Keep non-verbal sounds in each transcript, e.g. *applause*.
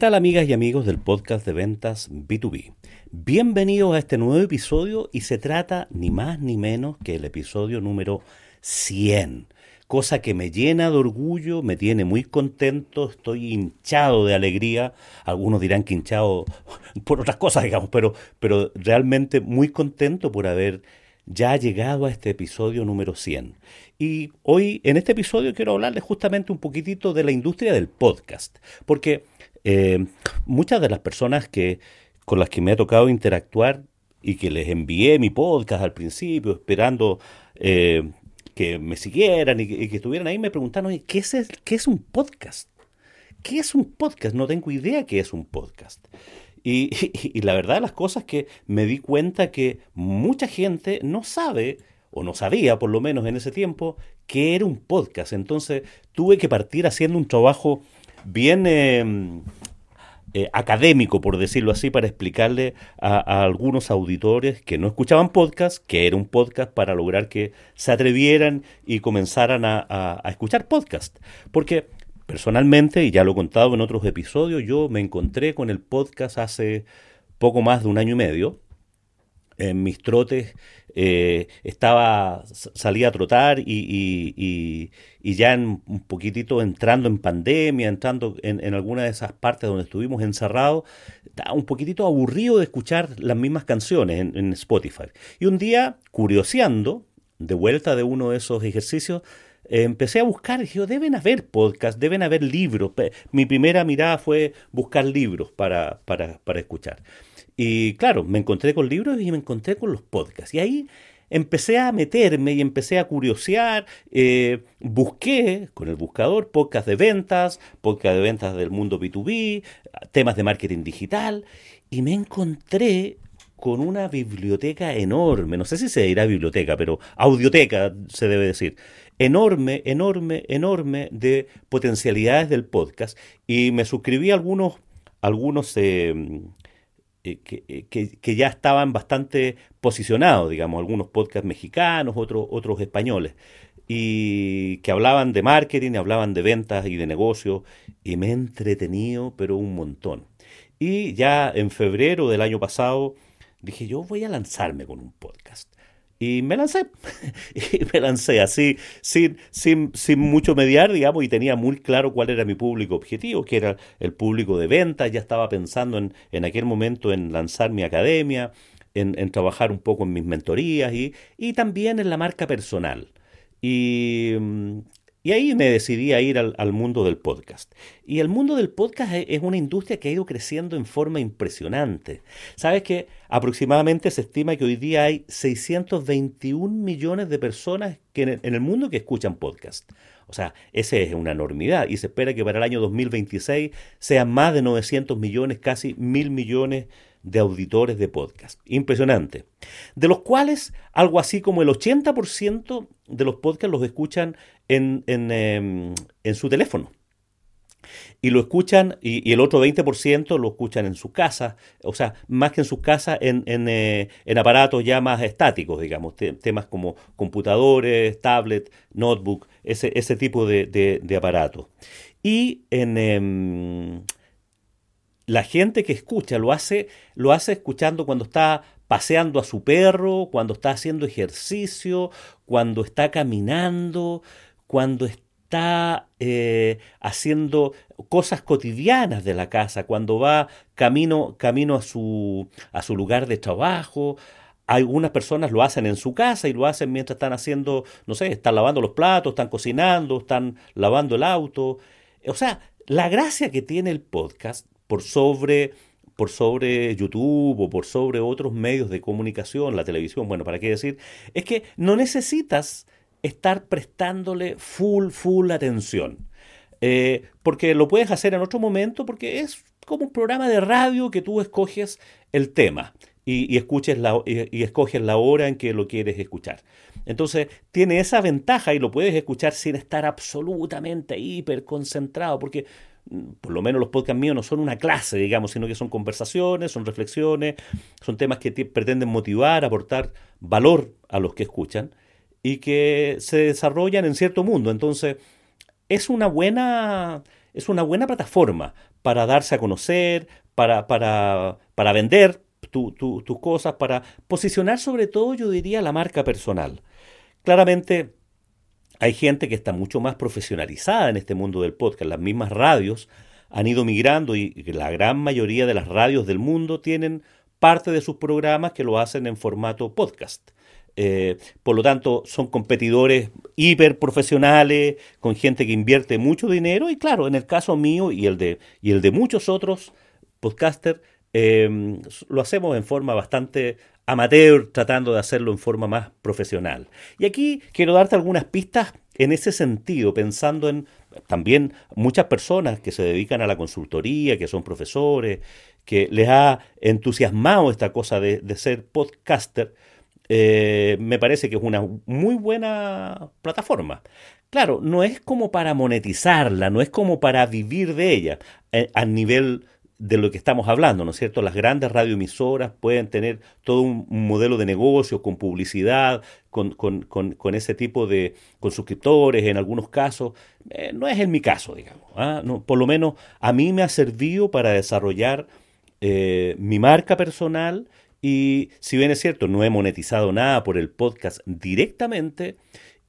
¿Qué tal amigas y amigos del podcast de ventas B2B? Bienvenidos a este nuevo episodio y se trata ni más ni menos que el episodio número 100, cosa que me llena de orgullo, me tiene muy contento, estoy hinchado de alegría, algunos dirán que hinchado por otras cosas, digamos, pero, pero realmente muy contento por haber ya llegado a este episodio número 100. Y hoy en este episodio quiero hablarles justamente un poquitito de la industria del podcast, porque eh, muchas de las personas que, con las que me ha tocado interactuar y que les envié mi podcast al principio, esperando eh, que me siguieran y que, estuvieran ahí, me preguntaron, ¿qué es, ¿qué es un podcast? ¿Qué es un podcast? No tengo idea qué es un podcast. Y, *laughs* y, la verdad de las cosas es que me di cuenta que mucha gente no sabe, o no sabía por lo menos en ese tiempo, qué era un podcast. Entonces tuve que partir haciendo un trabajo bien em, eh, académico, por decirlo así, para explicarle a, algunos auditores que no escuchaban podcast, que era un podcast para lograr que se atrevieran y comenzaran a, a escuchar podcast. Porque personalmente, y ya lo he contado en otros episodios, yo me encontré con el podcast hace poco más de un año y medio en mis trotes eh, estaba, salía a trotar y, ya un poquitito entrando en pandemia, entrando en, en alguna de esas partes donde estuvimos encerrados, estaba un poquitito aburrido de escuchar las mismas canciones en, en Spotify. Y un día, curioseando, de vuelta de uno de esos ejercicios, empecé a buscar, dije, deben haber podcasts, deben haber libros. Mi primera mirada fue buscar libros para, para, para escuchar. Y claro, me encontré con libros y me encontré con los podcasts. Y ahí empecé a meterme y empecé a curiosear. Eh, busqué con el buscador podcast de ventas, podcast de ventas del mundo B2B, temas de marketing digital. Y me encontré con una biblioteca enorme, no sé si se dirá biblioteca, pero audioteca se debe decir, enorme, enorme, enorme de potencialidades del podcast. Y me suscribí a algunos, algunos eh, eh, eh, que, que, ya estaban bastante posicionados, digamos, algunos podcasts mexicanos, otros, otros españoles, y que hablaban de marketing, hablaban de ventas y de negocios, y me he entretenido, pero un montón. Y ya en febrero del año pasado dije, yo voy a lanzarme con un podcast. Y me lancé, *laughs* y me lancé así, sin, sin, sin mucho mediar, digamos, y tenía muy claro cuál era mi público objetivo, que era el público de ventas, ya estaba pensando en, en aquel momento en lanzar mi academia, en, en trabajar un poco en mis mentorías y, y también en la marca personal. Y, mm, y ahí me decidí a ir al, mundo del podcast. Y el mundo del podcast es, una industria que ha ido creciendo en forma impresionante. Sabes que aproximadamente se estima que hoy día hay 621 millones de personas que en, el, mundo que escuchan podcast. O sea, esa es una enormidad y se espera que para el año 2026 sean más de 900 millones, casi mil millones de auditores de podcast. Impresionante. De los cuales algo así como el 80% de los podcasts los escuchan en, en, em, en su teléfono. Y lo escuchan, y, el otro 20% lo escuchan en su casa, o sea, más que en su casa, en, en, eh, aparatos ya más estáticos, digamos, temas como computadores, tablet, notebook, ese, ese tipo de aparatos. Y en, em, la gente que escucha lo hace, lo hace escuchando cuando está paseando a su perro, cuando está haciendo ejercicio, cuando está caminando, cuando está eh, haciendo cosas cotidianas de la casa, cuando va camino, camino a, su, a su lugar de trabajo. Algunas personas lo hacen en su casa y lo hacen mientras están haciendo, no sé, están lavando los platos, están cocinando, están lavando el auto. O sea, la gracia que tiene el podcast por sobre por sobre YouTube o por sobre otros medios de comunicación, la televisión, bueno, ¿para qué decir? Es que no necesitas estar prestándole full, full atención. Eh, porque lo puedes hacer en otro momento, porque es como un programa de radio que tú escoges el tema y, escuches la, y escoges la hora en que lo quieres escuchar. Entonces, tiene esa ventaja y lo puedes escuchar sin estar absolutamente hiper concentrado, porque por lo menos los podcasts míos no son una clase, digamos, sino que son conversaciones, son reflexiones, son temas que pretenden motivar, aportar valor a los que escuchan y que se desarrollan en cierto mundo. Entonces, es una buena, es una buena plataforma para darse a conocer, para, para, para vender tus cosas, para posicionar sobre todo, yo diría, la marca personal. Claramente hay gente que está mucho más profesionalizada en este mundo del podcast. Las mismas radios han ido migrando y la gran mayoría de las radios del mundo tienen parte de sus programas que lo hacen en formato podcast. Eh, por lo tanto, son competidores hiper profesionales, con gente que invierte mucho dinero. Y claro, en el caso mío y el de, y el de muchos otros podcasters, em, lo hacemos en forma bastante amateur, tratando de hacerlo en forma más profesional. Y aquí quiero darte algunas pistas en ese sentido, pensando en también muchas personas que se dedican a la consultoría, que son profesores, que les ha entusiasmado esta cosa de, ser podcaster, eh, me parece que es una muy buena plataforma. Claro, no es como para monetizarla, no es como para vivir de ella eh, a nivel de lo que estamos hablando, ¿no es cierto? Las grandes radioemisoras pueden tener todo un modelo de negocio con publicidad, con, ese tipo de, con suscriptores en algunos casos. Eh, no es en mi caso, digamos. ¿ah? Por lo menos a mí me ha servido para desarrollar mi marca personal y si bien es cierto, no he monetizado nada por el podcast directamente,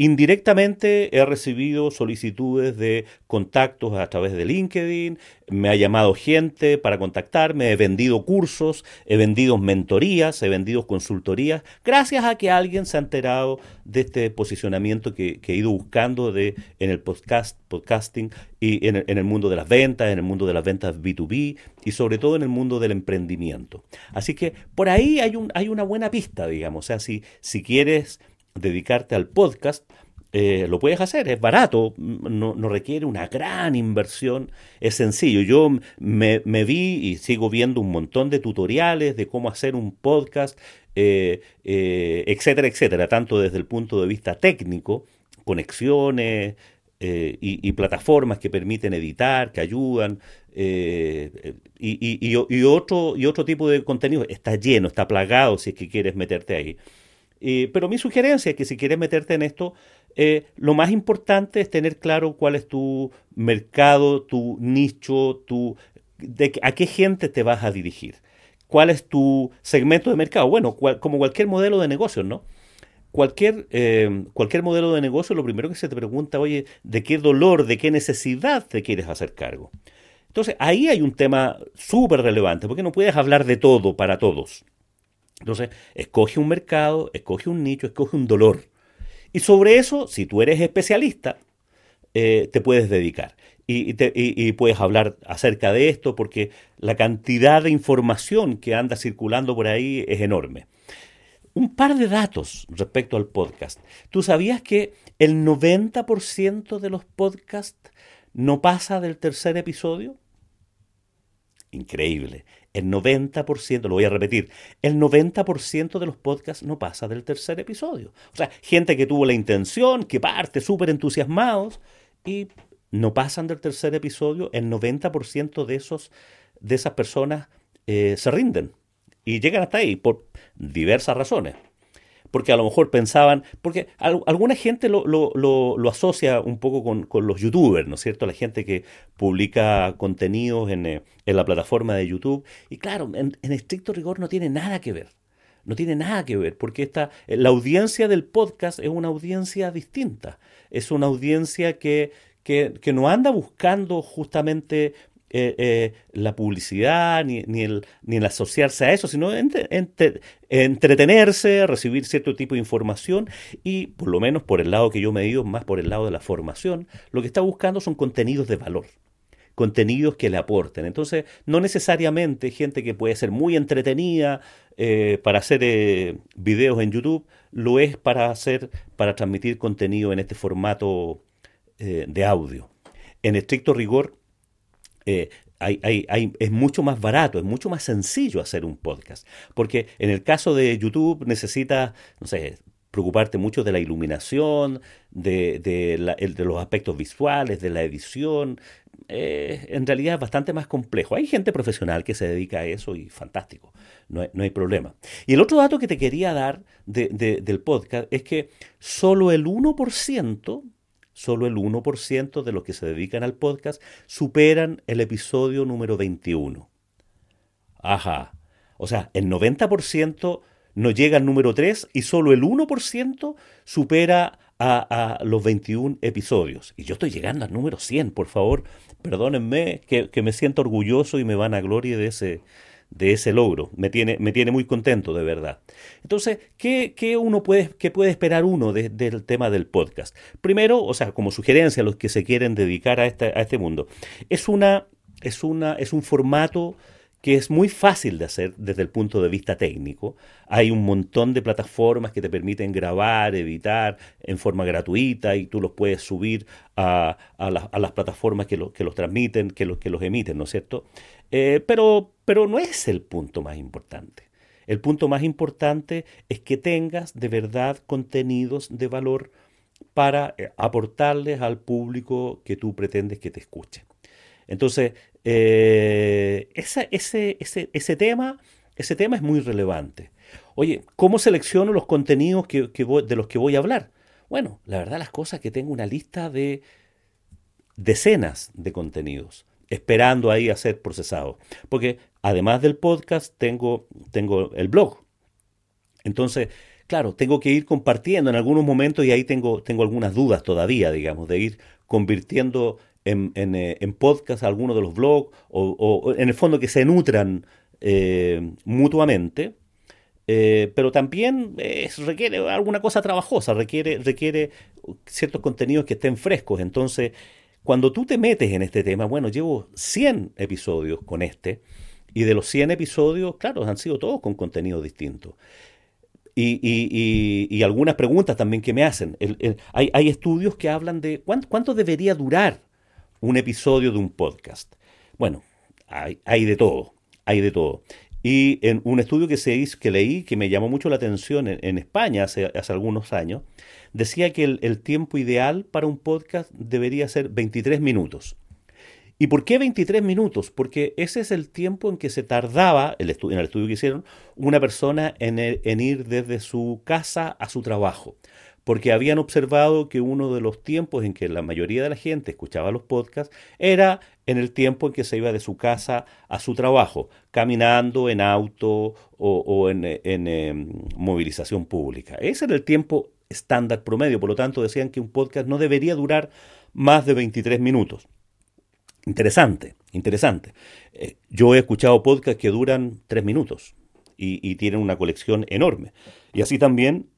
Indirectamente he recibido solicitudes de contactos a través de LinkedIn, me ha llamado gente para contactarme, he vendido cursos, he vendido mentorías, he vendido consultorías, gracias a que alguien se ha enterado de este posicionamiento que, he ido buscando en el podcast, podcasting y en el, mundo de las ventas, en el mundo de las ventas B2B y sobre todo en el mundo del emprendimiento. Así que por ahí hay, un, hay una buena pista, digamos. O sea, si quieres dedicarte al podcast, eh, lo puedes hacer, es barato, no, requiere una gran inversión, es sencillo. Yo me, vi y sigo viendo un montón de tutoriales de cómo hacer un podcast, eh, eh, etcétera, etcétera, tanto desde el punto de vista técnico, conexiones y, plataformas que permiten editar, que ayudan, y, otro, y otro tipo de contenido. Está lleno, está plagado si es que quieres meterte ahí. Pero mi sugerencia es que si quieres meterte en esto, eh, lo más importante es tener claro cuál es tu mercado, tu nicho, tu, a qué gente te vas a dirigir. ¿Cuál es tu segmento de mercado? Bueno, como cualquier modelo de negocio, ¿no? Cualquier, eh, cualquier modelo de negocio, lo primero que se te pregunta, oye, ¿de qué dolor, de qué necesidad te quieres hacer cargo? Entonces, ahí hay un tema súper relevante, porque no puedes hablar de todo para todos. Entonces, escoge un mercado, escoge un nicho, escoge un dolor. Y sobre eso, si tú eres especialista, eh, te puedes dedicar. Y, puedes hablar acerca de esto porque la cantidad de información que anda circulando por ahí es enorme. Un par de datos respecto al podcast. ¿Tú sabías que el 90% de los podcasts no pasa del tercer episodio? Increíble. El 90%, lo voy a repetir, el 90% de los podcasts no pasa del tercer episodio. O sea, gente que tuvo la intención, que parte súper entusiasmados y no pasan del tercer episodio, el 90% de, esos, de esas personas eh, se rinden y llegan hasta ahí por diversas razones porque a lo mejor pensaban, porque alguna gente lo, lo, lo, asocia un poco con, con, los youtubers, ¿no es cierto? La gente que publica contenidos en, eh, en la plataforma de YouTube. Y claro, en, estricto rigor no tiene nada que ver. No tiene nada que ver, porque esta, la audiencia del podcast es una audiencia distinta. Es una audiencia que, que, que no anda buscando justamente eh, eh, la publicidad ni, ni, el, ni, asociarse a eso, sino entretenerse, recibir cierto tipo de información y, por lo menos por el lado que yo me digo, más por el lado de la formación, lo que está buscando son contenidos de valor contenidos que le aporten. Entonces, no necesariamente gente que puede ser muy entretenida eh, para hacer videos en YouTube, lo es para hacer, para transmitir contenido en este formato de audio. En estricto rigor, eh, es mucho más barato, es mucho más sencillo hacer un podcast. Porque en el caso de YouTube necesitas, no sé, preocuparte mucho de la iluminación, de, los aspectos visuales, de la edición. Eh, en realidad es bastante más complejo. Hay gente profesional que se dedica a eso y fantástico, no hay, problema. Y el otro dato que te quería dar del podcast es que solo el 1% solo el 1% de los que se dedican al podcast superan el episodio número 21. Ajá. O sea, el 90% no llega al número 3 y solo el 1% supera a, los 21 episodios. Y yo estoy llegando al número 100, por favor, perdónenme que, me siento orgulloso y me van a gloria de ese, de ese logro. Me tiene, me tiene muy contento, de verdad. Entonces, ¿qué, uno puede, qué puede esperar uno del tema del podcast? Primero, o sea, como sugerencia a los que se quieren dedicar a este, a este mundo, es, una, es, una, es un formato que es muy fácil de hacer desde el punto de vista técnico. Hay un montón de plataformas que te permiten grabar, editar en forma gratuita y tú los puedes subir a, las plataformas que, que, los transmiten, que que los emiten, ¿no es cierto? Eh, pero, pero no es el punto más importante. El punto más importante es que tengas de verdad contenidos de valor para eh, aportarles al público que tú pretendes que te escuche. Entonces, eh, ese, ese, tema, ese tema es muy relevante. Oye, ¿cómo selecciono los contenidos que, de los que voy a hablar? Bueno, la verdad las cosas que tengo una lista de decenas de contenidos esperando ahí a ser procesados. Porque además del podcast tengo, tengo el blog. Entonces, claro, tengo que ir compartiendo en algunos momentos y ahí tengo, tengo algunas dudas todavía, digamos, de ir convirtiendo en, en, eh, podcast algunos de los blogs o, en el fondo que se nutran eh, mutuamente. Eh, pero también requiere alguna cosa trabajosa, requiere, requiere ciertos contenidos que estén frescos. Entonces, cuando tú te metes en este tema, bueno, llevo 100 episodios con este, y de los 100 episodios, claro, han sido todos con contenido distinto. Y, algunas preguntas también que me hacen. hay, estudios que hablan de cuánto debería durar un episodio de un podcast. Bueno, hay, de todo, hay de todo. Y en un estudio que se hizo, que leí, que me llamó mucho la atención en, España hace, algunos años, decía que el, tiempo ideal para un podcast debería ser 23 minutos. ¿Y por qué 23 minutos? Porque ese es el tiempo en que se tardaba, el en el estudio que hicieron, una persona en, en ir desde su casa a su trabajo porque habían observado que uno de los tiempos en que la mayoría de la gente escuchaba los podcasts era en el tiempo en que se iba de su casa a su trabajo, caminando en auto o, en, em, movilización pública. Ese era el tiempo estándar promedio, por lo tanto decían que un podcast no debería durar más de 23 minutos. Interesante, interesante. Eh, yo he escuchado podcasts que duran 3 minutos y, tienen una colección enorme. Y así también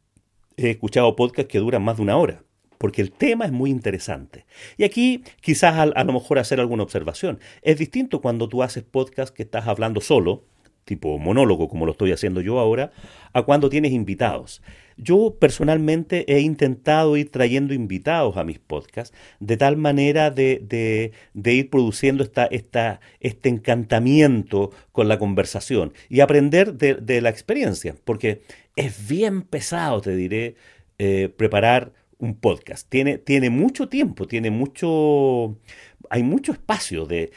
he escuchado podcasts que duran más de una hora, porque el tema es muy interesante. Y aquí quizás a, lo mejor hacer alguna observación. Es distinto cuando tú haces podcast que estás hablando solo, tipo monólogo como lo estoy haciendo yo ahora, a cuando tienes invitados. Yo personalmente he intentado ir trayendo invitados a mis podcasts de tal manera de, ir produciendo esta, esta, este encantamiento con la conversación y aprender de la experiencia, porque es bien pesado, te diré, eh, preparar un podcast. Tiene, tiene mucho tiempo, tiene mucho, hay mucho espacio de,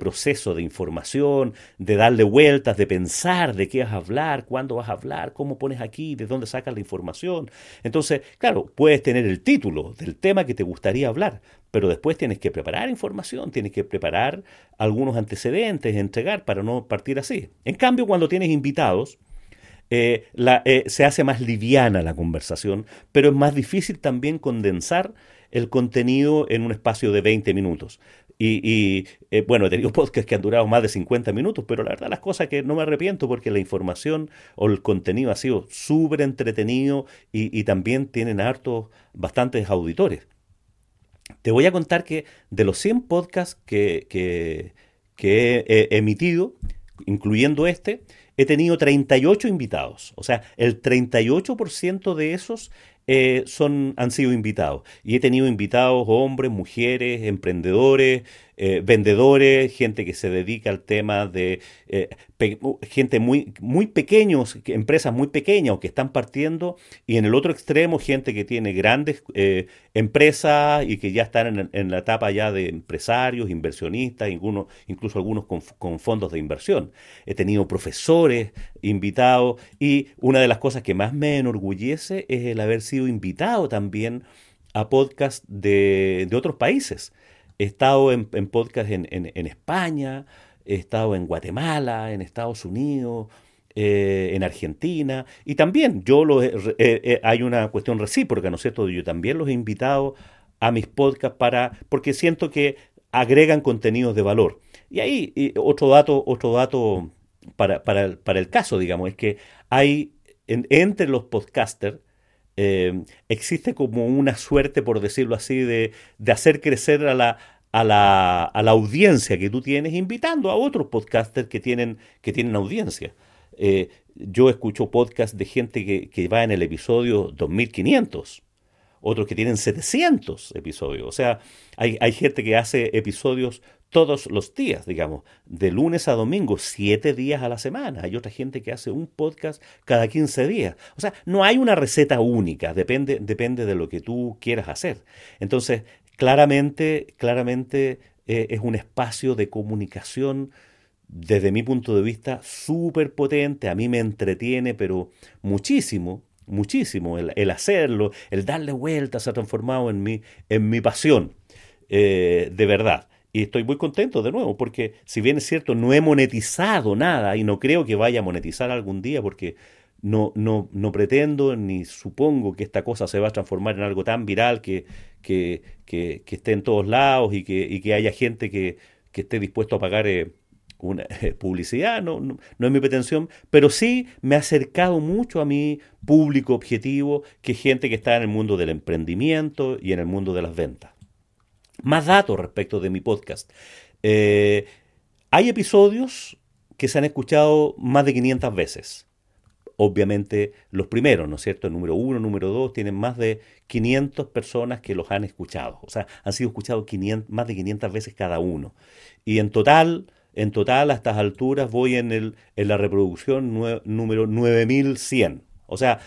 proceso de información, de darle vueltas, de pensar de qué vas a hablar, cuándo vas a hablar, cómo pones aquí, de dónde sacas la información. Entonces, claro, puedes tener el título del tema que te gustaría hablar, pero después tienes que preparar información, tienes que preparar algunos antecedentes, entregar para no partir así. En cambio, cuando tienes invitados, eh, eh, se hace más liviana la conversación, pero es más difícil también condensar el contenido en un espacio de 20 minutos. Y, eh, bueno, he tenido *laughs* podcasts que han durado más de 50 minutos, pero la verdad las cosas que no me arrepiento porque la información o el contenido ha sido súper entretenido y, también tienen hartos, bastantes auditores. Te voy a contar que de los 100 podcasts que, que he emitido, incluyendo este, he tenido 38 invitados. O sea, el 38% de esos eh, son, han sido invitados. Y he tenido invitados hombres, mujeres, emprendedores, eh, vendedores, gente que se dedica al tema de eh, gente muy, muy pequeños, empresas muy pequeñas o que están partiendo, y en el otro extremo gente que tiene grandes eh, empresas y que ya están en, la etapa ya de empresarios, inversionistas, algunos, incluso algunos con, fondos de inversión. He tenido profesores invitados y una de las cosas que más me enorgullece es el haber sido invitado también a podcasts de, otros países. He estado en, en podcasts en, España, he estado en Guatemala, en Estados Unidos, eh, en Argentina, y también yo lo hay una cuestión recíproca, ¿no es cierto? Yo también los he invitado a mis podcasts para, porque siento que agregan contenidos de valor. Y ahí otro dato, otro dato para, para, el caso, digamos, es que hay entre los podcasters, eh, existe como una suerte, por decirlo así, de, hacer crecer a la, a la, a la, audiencia que tú tienes, invitando a otros podcasters que tienen, que tienen audiencia. Eh, yo escucho podcasts de gente que, que, va en el episodio 2500 otros que tienen 700 episodios. O sea, hay, hay gente que hace episodios todos los días, digamos, de lunes a domingo, siete días a la semana. Hay otra gente que hace un podcast cada 15 días. O sea, no hay una receta única, depende, depende de lo que tú quieras hacer. Entonces, claramente, claramente eh, es un espacio de comunicación desde mi punto de vista súper potente, a mí me entretiene, pero muchísimo, muchísimo. El, hacerlo, el darle vueltas se ha transformado en mi, en mi pasión, eh, de verdad. Y estoy muy contento de nuevo, porque si bien es cierto, no he monetizado nada y no creo que vaya a monetizar algún día, porque no, no, no pretendo ni supongo que esta cosa se va a transformar en algo tan viral que, que, que, esté en todos lados y que, y que haya gente que, que esté dispuesto a pagar eh, una *laughs* publicidad, no, no, es mi pretensión, pero sí me ha acercado mucho a mi público objetivo, que es gente que está en el mundo del emprendimiento y en el mundo de las ventas. Más datos respecto de mi podcast. Eh, hay episodios que se han escuchado más de 500 veces. Obviamente los primeros, ¿no es cierto? El número uno, número dos, tienen más de 500 personas que los han escuchado. O sea, han sido escuchados más de 500 veces cada uno. Y en total en total, a estas alturas, voy en, el, en la reproducción número 9100. O sea,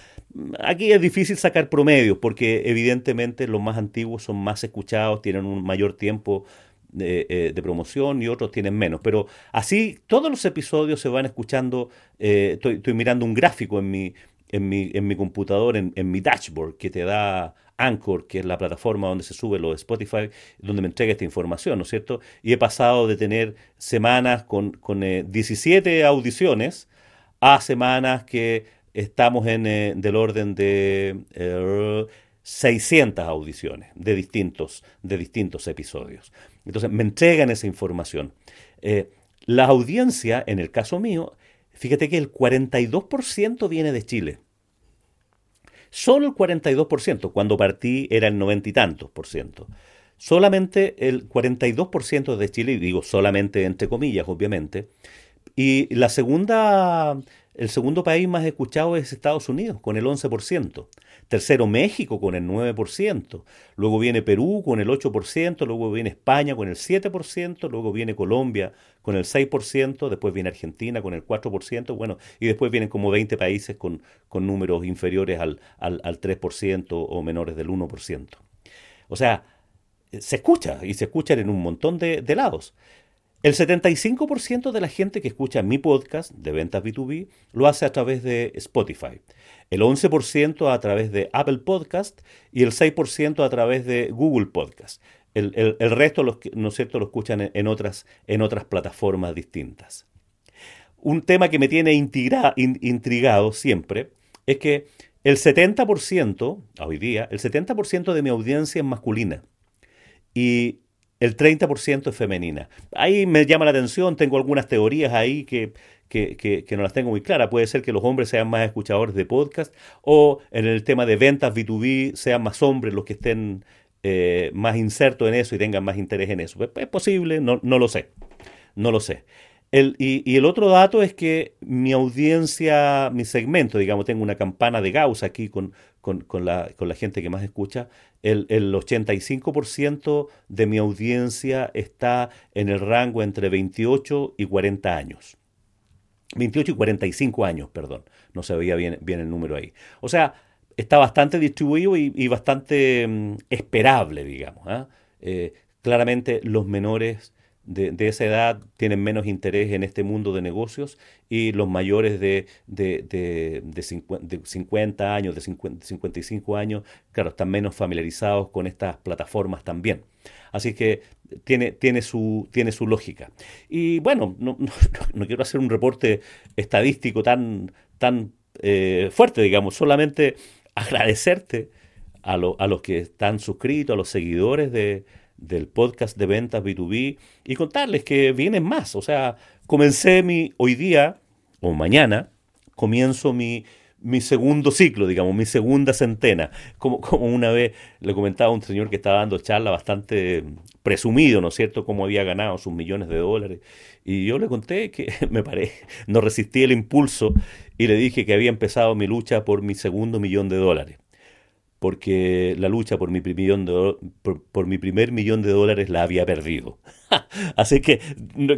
aquí es difícil sacar promedios porque evidentemente los más antiguos son más escuchados, tienen un mayor tiempo de, eh, promoción y otros tienen menos. Pero así todos los episodios se van escuchando. Eh, estoy, estoy, mirando un gráfico en mi, en mi, en mi computador, en, en mi dashboard, que te da Anchor, que es la plataforma donde se sube lo de Spotify, donde me entrega esta información, ¿no es cierto? Y he pasado de tener semanas con, con 17 eh, audiciones a semanas que estamos en eh, del orden de 600 eh, audiciones de distintos, de distintos episodios. Entonces, me entregan esa información. la audiencia, en el caso mío, fíjate que el 42% viene de Chile. Solo el 42%, cuando partí era el noventa y tantos por ciento. Solamente el 42% de Chile, y digo solamente entre comillas, obviamente. Y la segunda, el segundo país más escuchado es Estados Unidos, con el 11%. Tercero, México con el 9%. Luego viene Perú con el 8%. Luego viene España con el 7%. Luego viene Colombia con el 6%. Después viene Argentina con el 4%. Bueno, y después vienen como 20 países con, con números inferiores al, al, 3% o menores del 1%. O sea, se escucha y se escuchan en un montón de, de lados. El 75% de la gente que escucha mi podcast de ventas B2B lo hace a través de Spotify el 11% a través de Apple Podcast y el 6% a través de Google Podcast. El, resto, ¿no es cierto?, lo escuchan en, otras, en otras plataformas distintas. Un tema que me tiene intrigado siempre es que el 70%, hoy día, el 70% de mi audiencia es masculina y el 30% es femenina. Ahí me llama la atención, tengo algunas teorías ahí que que, no las tengo muy claras. Puede ser que los hombres sean más escuchadores de podcast o en el tema de ventas B2B sean más hombres los que estén eh, más insertos en eso y tengan más interés en eso. Es, posible, no, no, lo sé. No lo sé. El, y, el otro dato es que mi audiencia, mi segmento, digamos, tengo una campana de Gauss aquí con, con, la, con la, gente que más escucha, el, el 85% de mi audiencia está en el rango entre 28 y 40 años. 28 y 45 años, perdón. No se veía bien, bien el número ahí. O sea, está bastante distribuido y, bastante mm, esperable, digamos. ¿ah? Eh, claramente los menores de, esa edad tienen menos interés en este mundo de negocios y los mayores de, de, de 50, años, de 55 años, claro, están menos familiarizados con estas plataformas también. Así que tiene, tiene, su, tiene su lógica. Y bueno, no, no, *laughs* quiero hacer un reporte estadístico tan, tan eh, fuerte, digamos, solamente agradecerte a, a los que están suscritos, a los seguidores de, del podcast de ventas B2B y contarles que vienen más. O sea, comencé mi hoy día o mañana, comienzo mi, mi segundo ciclo, digamos, mi segunda centena. Como, *laughs* como una vez le comentaba a un señor que estaba dando charla bastante presumido, ¿no es cierto?, cómo había ganado sus millones de dólares. Y yo le conté que *laughs* me paré, no resistí el impulso y le dije que había empezado mi lucha por mi segundo millón de dólares porque la lucha por mi, millón de, por, mi primer millón de dólares la había perdido. *laughs* Así que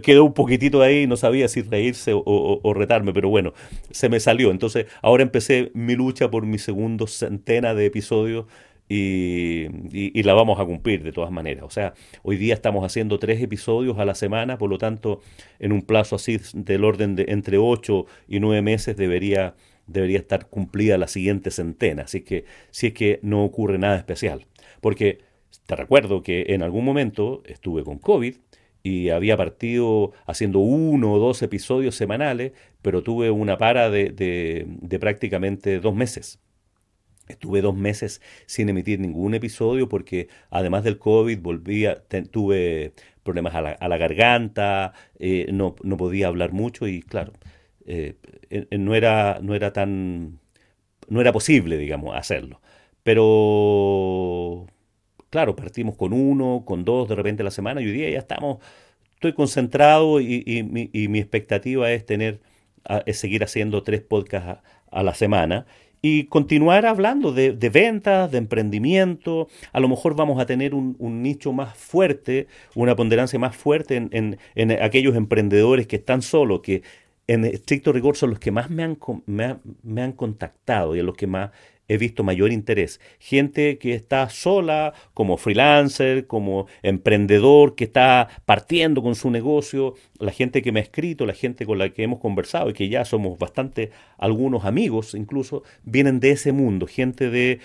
quedó un poquitito ahí, no sabía si reírse o, retarme, pero bueno, se me salió. Entonces ahora empecé mi lucha por mi segundo centena de episodios y, y, la vamos a cumplir de todas maneras. O sea, hoy día estamos haciendo tres episodios a la semana, por lo tanto, en un plazo así del orden de entre ocho y nueve meses debería debería estar cumplida la siguiente centena, así que si es que no ocurre nada especial. Porque te recuerdo que en algún momento estuve con COVID y había partido haciendo uno o dos episodios semanales, pero tuve una para de, de, prácticamente dos meses. Estuve dos meses sin emitir ningún episodio porque además del COVID volvía, tuve problemas a la, a la garganta, eh, no, no podía hablar mucho y claro, eh, no, era, no era tan, no era posible, digamos, hacerlo. Pero, claro, partimos con uno, con dos de repente a la semana y hoy día ya estamos, estoy concentrado y, mi, expectativa es tener, es seguir haciendo tres podcasts a, la semana y continuar hablando de, ventas, de emprendimiento. A lo mejor vamos a tener un, nicho más fuerte, una ponderancia más fuerte en, en, aquellos emprendedores que están solos, que en estricto rigor son los que más me han, me, han contactado y a los que más he visto mayor interés. Gente que está sola, como freelancer, como emprendedor, que está partiendo con su negocio, la gente que me ha escrito, la gente con la que hemos conversado y que ya somos bastante algunos amigos incluso, vienen de ese mundo, gente de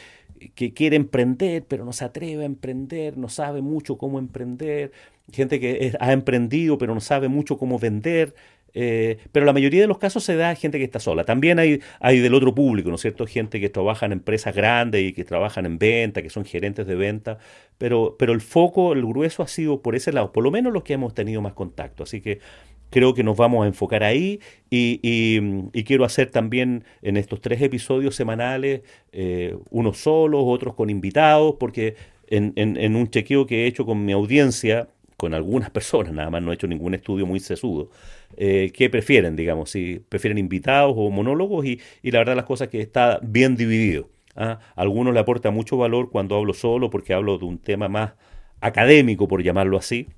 que quiere emprender, pero no se atreve a emprender, no sabe mucho cómo emprender, gente que ha emprendido, pero no sabe mucho cómo vender, eh, pero la mayoría de los casos se da a gente que está sola. También hay, hay del otro público, ¿no es cierto? Gente que trabaja en empresas grandes y que trabajan en venta, que son gerentes de venta, pero, pero el foco, el grueso ha sido por ese lado, por lo menos los que hemos tenido más contacto. Así que creo que nos vamos a enfocar ahí y, quiero hacer también en estos tres episodios semanales, eh, unos solos, otros con invitados, porque en, en, en un chequeo que he hecho con mi audiencia, con algunas personas, nada más no he hecho ningún estudio muy sesudo, eh, qué prefieren, digamos, si prefieren invitados o monólogos y, la verdad las cosas que está bien dividido. ¿ah? algunos le aporta mucho valor cuando hablo solo porque hablo de un tema más académico, por llamarlo así,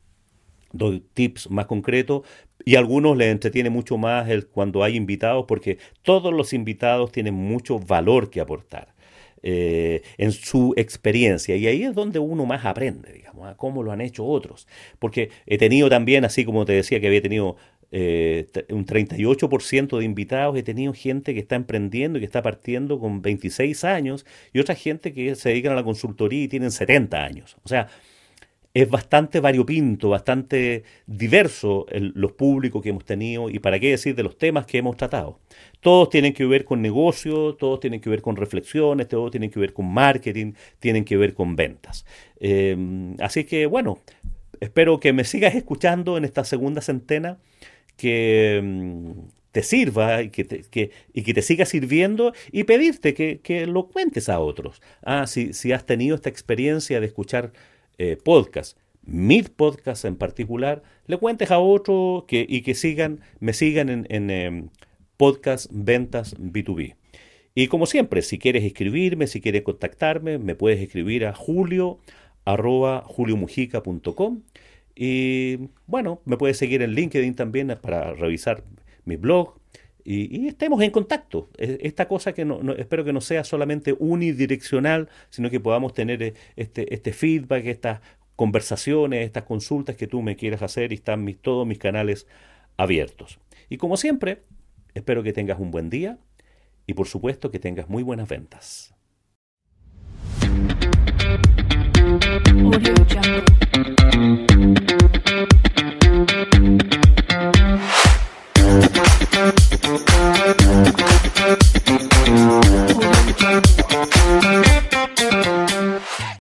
doy tips más concretos y a algunos les entretiene mucho más el, cuando hay invitados porque todos los invitados tienen mucho valor que aportar. Eh, en su experiencia. Y ahí es donde uno más aprende, digamos, a cómo lo han hecho otros. Porque he tenido también, así como te decía que había tenido eh, un 38% de invitados, he tenido gente que está emprendiendo y que está partiendo con 26 años y otra gente que se dedican a la consultoría y tienen 70 años. O sea, es bastante variopinto, bastante diverso los públicos que hemos tenido y para qué decir de los temas que hemos tratado. Todos tienen que ver con negocio, todos tienen que ver con reflexiones, todos tienen que ver con marketing, tienen que ver con ventas. Eh, así que bueno, espero que me sigas escuchando en esta segunda centena que mm, te sirva y que te, y que te siga sirviendo y pedirte que, lo cuentes a otros. Ah, si, si, has tenido esta experiencia de escuchar eh, podcast, mid podcast en particular, le cuentes a otro que, y que sigan, me sigan en, en em, podcast ventas B2B. Y como siempre, si quieres escribirme, si quieres contactarme, me puedes escribir a julio arroba juliomujica.com y bueno, me puedes seguir en LinkedIn también para revisar mi blog y, estemos en contacto. E, esta cosa que espero que no sea solamente unidireccional, sino que podamos tener eh, este, este feedback, estas conversaciones, estas consultas que tú me quieras hacer y están todos mis canales abiertos. Y como siempre, espero que tengas un buen día y por supuesto que tengas muy buenas ventas. Thank you.